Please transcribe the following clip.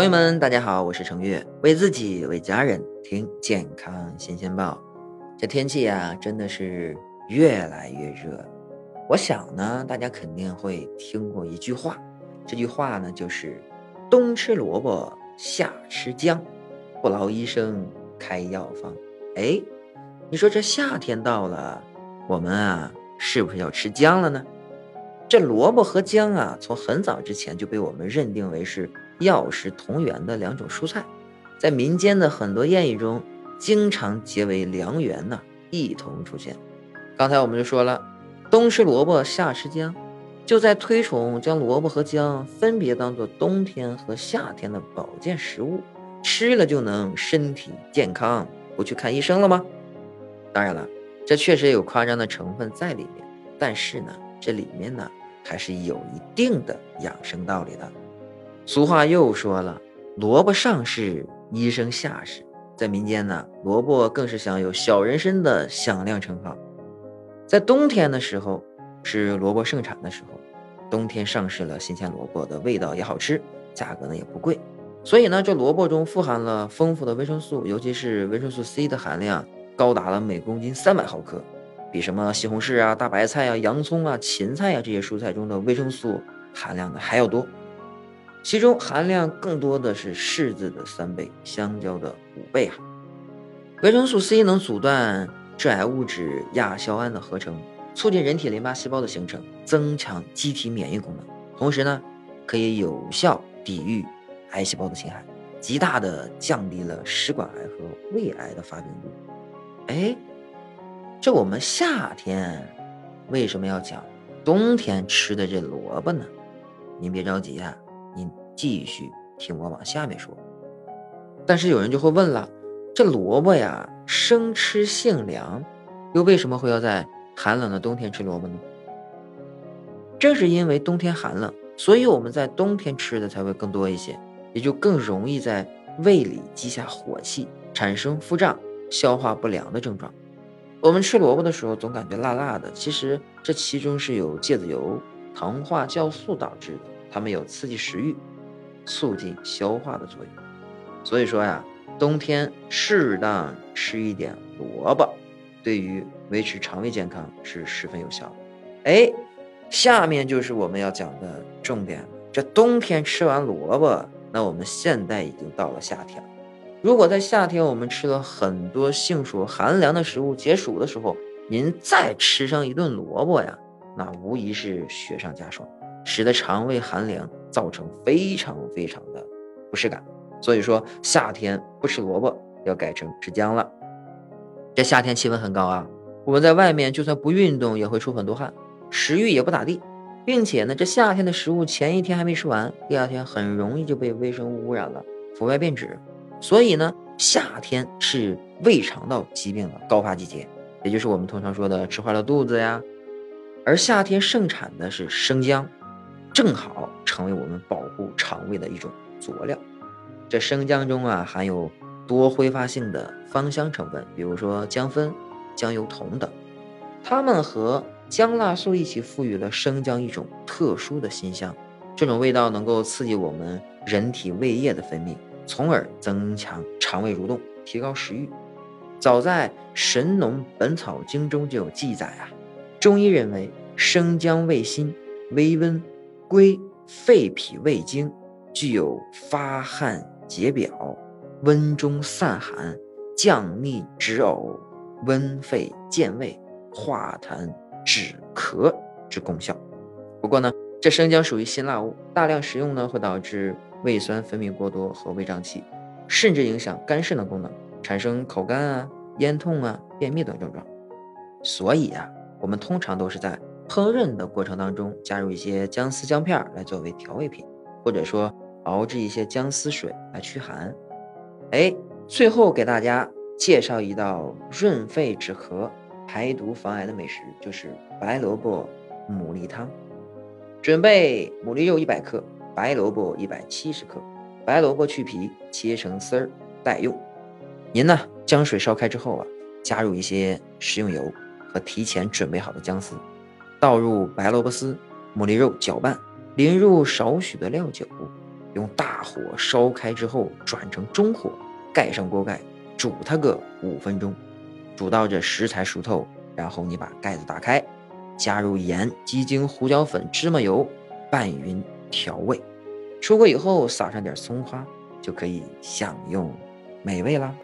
朋友们，大家好，我是程月，为自己为家人听健康新鲜报。这天气呀，真的是越来越热。我想呢，大家肯定会听过一句话，这句话呢就是“冬吃萝卜，夏吃姜，不劳医生开药方”。哎，你说这夏天到了，我们啊，是不是要吃姜了呢？这萝卜和姜啊，从很早之前就被我们认定为是药食同源的两种蔬菜，在民间的很多谚语中，经常结为良缘呢，一同出现。刚才我们就说了，冬吃萝卜，夏吃姜，就在推崇将萝卜和姜分别当做冬天和夏天的保健食物，吃了就能身体健康，不去看医生了吗？当然了，这确实有夸张的成分在里面，但是呢，这里面呢。还是有一定的养生道理的。俗话又说了：“萝卜上市，医生下市。”在民间呢，萝卜更是享有“小人参”的响亮称号。在冬天的时候，是萝卜盛产的时候，冬天上市了新鲜萝卜的味道也好吃，价格呢也不贵。所以呢，这萝卜中富含了丰富的维生素，尤其是维生素 C 的含量高达了每公斤三百毫克。比什么西红柿啊、大白菜啊、洋葱啊、芹菜啊这些蔬菜中的维生素含量的还要多，其中含量更多的是柿子的三倍，香蕉的五倍啊。维生素 C 能阻断致癌物质亚硝胺的合成，促进人体淋巴细胞的形成，增强机体免疫功能，同时呢，可以有效抵御癌细胞的侵害，极大的降低了食管癌和胃癌的发病率。哎。这我们夏天为什么要讲冬天吃的这萝卜呢？您别着急啊，您继续听我往下面说。但是有人就会问了，这萝卜呀，生吃性凉，又为什么会要在寒冷的冬天吃萝卜呢？正是因为冬天寒冷，所以我们在冬天吃的才会更多一些，也就更容易在胃里积下火气，产生腹胀、消化不良的症状。我们吃萝卜的时候总感觉辣辣的，其实这其中是有芥子油、糖化酵素导致的，它们有刺激食欲、促进消化的作用。所以说呀，冬天适当吃一点萝卜，对于维持肠胃健康是十分有效的。哎，下面就是我们要讲的重点。这冬天吃完萝卜，那我们现在已经到了夏天了。如果在夏天我们吃了很多性属寒凉的食物解暑的时候，您再吃上一顿萝卜呀，那无疑是雪上加霜，使得肠胃寒凉，造成非常非常的不适感。所以说夏天不吃萝卜，要改成吃姜了。这夏天气温很高啊，我们在外面就算不运动也会出很多汗，食欲也不咋地，并且呢，这夏天的食物前一天还没吃完，第二天很容易就被微生物污染了，腐败变质。所以呢，夏天是胃肠道疾病的高发季节，也就是我们通常说的吃坏了肚子呀。而夏天盛产的是生姜，正好成为我们保护肠胃的一种佐料。这生姜中啊含有多挥发性的芳香成分，比如说姜酚、姜油酮等，它们和姜辣素一起赋予了生姜一种特殊的辛香。这种味道能够刺激我们人体胃液的分泌。从而增强肠胃蠕动，提高食欲。早在《神农本草经》中就有记载啊。中医认为，生姜味辛，微温，归肺脾胃经，具有发汗解表、温中散寒、降逆止呕、温肺健胃、化痰止咳之功效。不过呢，这生姜属于辛辣物，大量食用呢会导致。胃酸分泌过多和胃胀气，甚至影响肝肾的功能，产生口干啊、咽痛啊、便秘等症状。所以啊，我们通常都是在烹饪的过程当中加入一些姜丝、姜片来作为调味品，或者说熬制一些姜丝水来驱寒。哎，最后给大家介绍一道润肺止咳、排毒防癌的美食，就是白萝卜牡蛎汤。准备牡蛎肉一百克。白萝卜一百七十克，白萝卜去皮切成丝儿待用。您呢，将水烧开之后啊，加入一些食用油和提前准备好的姜丝，倒入白萝卜丝、牡蛎肉搅拌，淋入少许的料酒，用大火烧开之后转成中火，盖上锅盖，煮它个五分钟，煮到这食材熟透，然后你把盖子打开，加入盐、鸡精、胡椒粉、芝麻油，拌匀调味。出锅以后撒上点葱花，就可以享用美味啦。